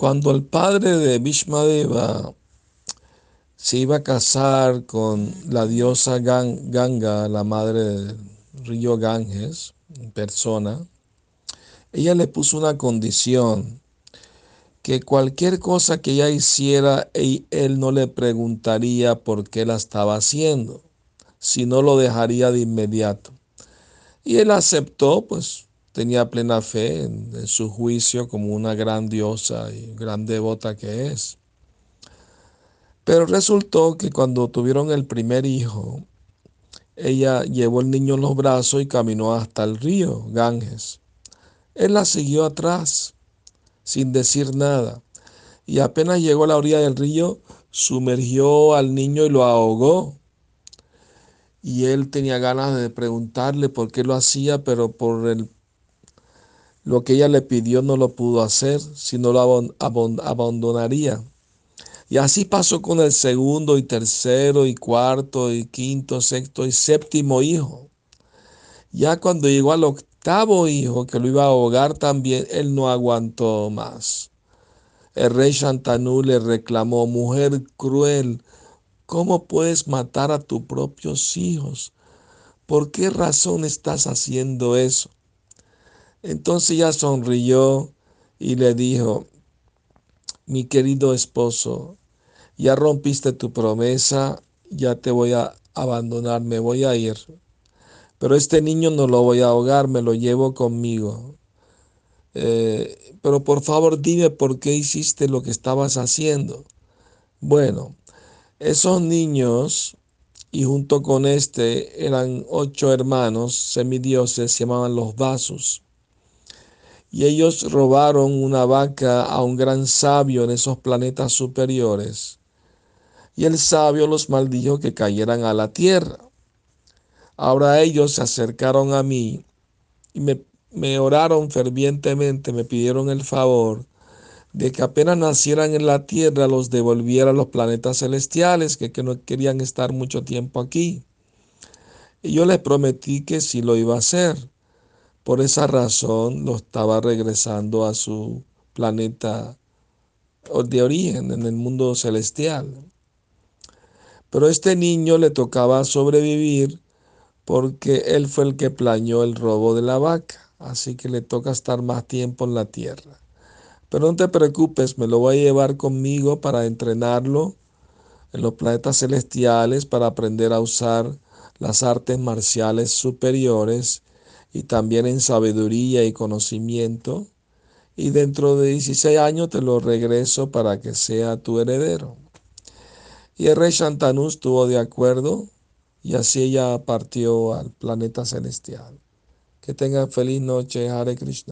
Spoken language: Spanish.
Cuando el padre de Bhishmadeva se iba a casar con la diosa Ganga, la madre del río Ganges, en persona, ella le puso una condición, que cualquier cosa que ella hiciera, él no le preguntaría por qué la estaba haciendo, sino lo dejaría de inmediato. Y él aceptó, pues tenía plena fe en, su juicio como una gran diosa y gran devota que es. Pero resultó que cuando tuvieron el primer hijo, ella llevó el niño en los brazos y caminó hasta el río Ganges. Él la siguió atrás, sin decir nada, y apenas llegó a la orilla del río, sumergió al niño y lo ahogó. Y él tenía ganas de preguntarle por qué lo hacía, pero por el, lo que ella le pidió no lo pudo hacer, sino lo abandonaría. Y así pasó con el segundo y tercero y cuarto y quinto, sexto y séptimo hijo. Ya cuando llegó al octavo hijo, que lo iba a ahogar también, él no aguantó más. El rey Shantanu le reclamó, mujer cruel, ¿cómo puedes matar a tus propios hijos? ¿Por qué razón estás haciendo eso? Entonces ella sonrió y le dijo, mi querido esposo, ya rompiste tu promesa, ya te voy a abandonar, me voy a ir. Pero este niño no lo voy a ahogar, me lo llevo conmigo. Eh, pero por favor dime por qué hiciste lo que estabas haciendo. Bueno, esos niños, y junto con este eran ocho hermanos semidioses, se llamaban los vasos y ellos robaron una vaca a un gran sabio en esos planetas superiores. Y el sabio los maldijo que cayeran a la tierra. Ahora ellos se acercaron a mí y me, oraron fervientemente, me pidieron el favor de que apenas nacieran en la tierra los devolviera a los planetas celestiales, que, que no querían estar mucho tiempo aquí. Y yo les prometí que sí lo iba a hacer. Por esa razón lo estaba regresando a su planeta de origen, en el mundo celestial. Pero a este niño le tocaba sobrevivir porque él fue el que planeó el robo de la vaca, así que le toca estar más tiempo en la tierra. Pero no te preocupes, me lo voy a llevar conmigo para entrenarlo en los planetas celestiales, para aprender a usar las artes marciales superiores y también en sabiduría y conocimiento. Y dentro de 16 años te lo regreso para que sea tu heredero. Y el rey Shantanu estuvo de acuerdo y así ella partió al planeta celestial. Que tenga feliz noche, Hare Krishna.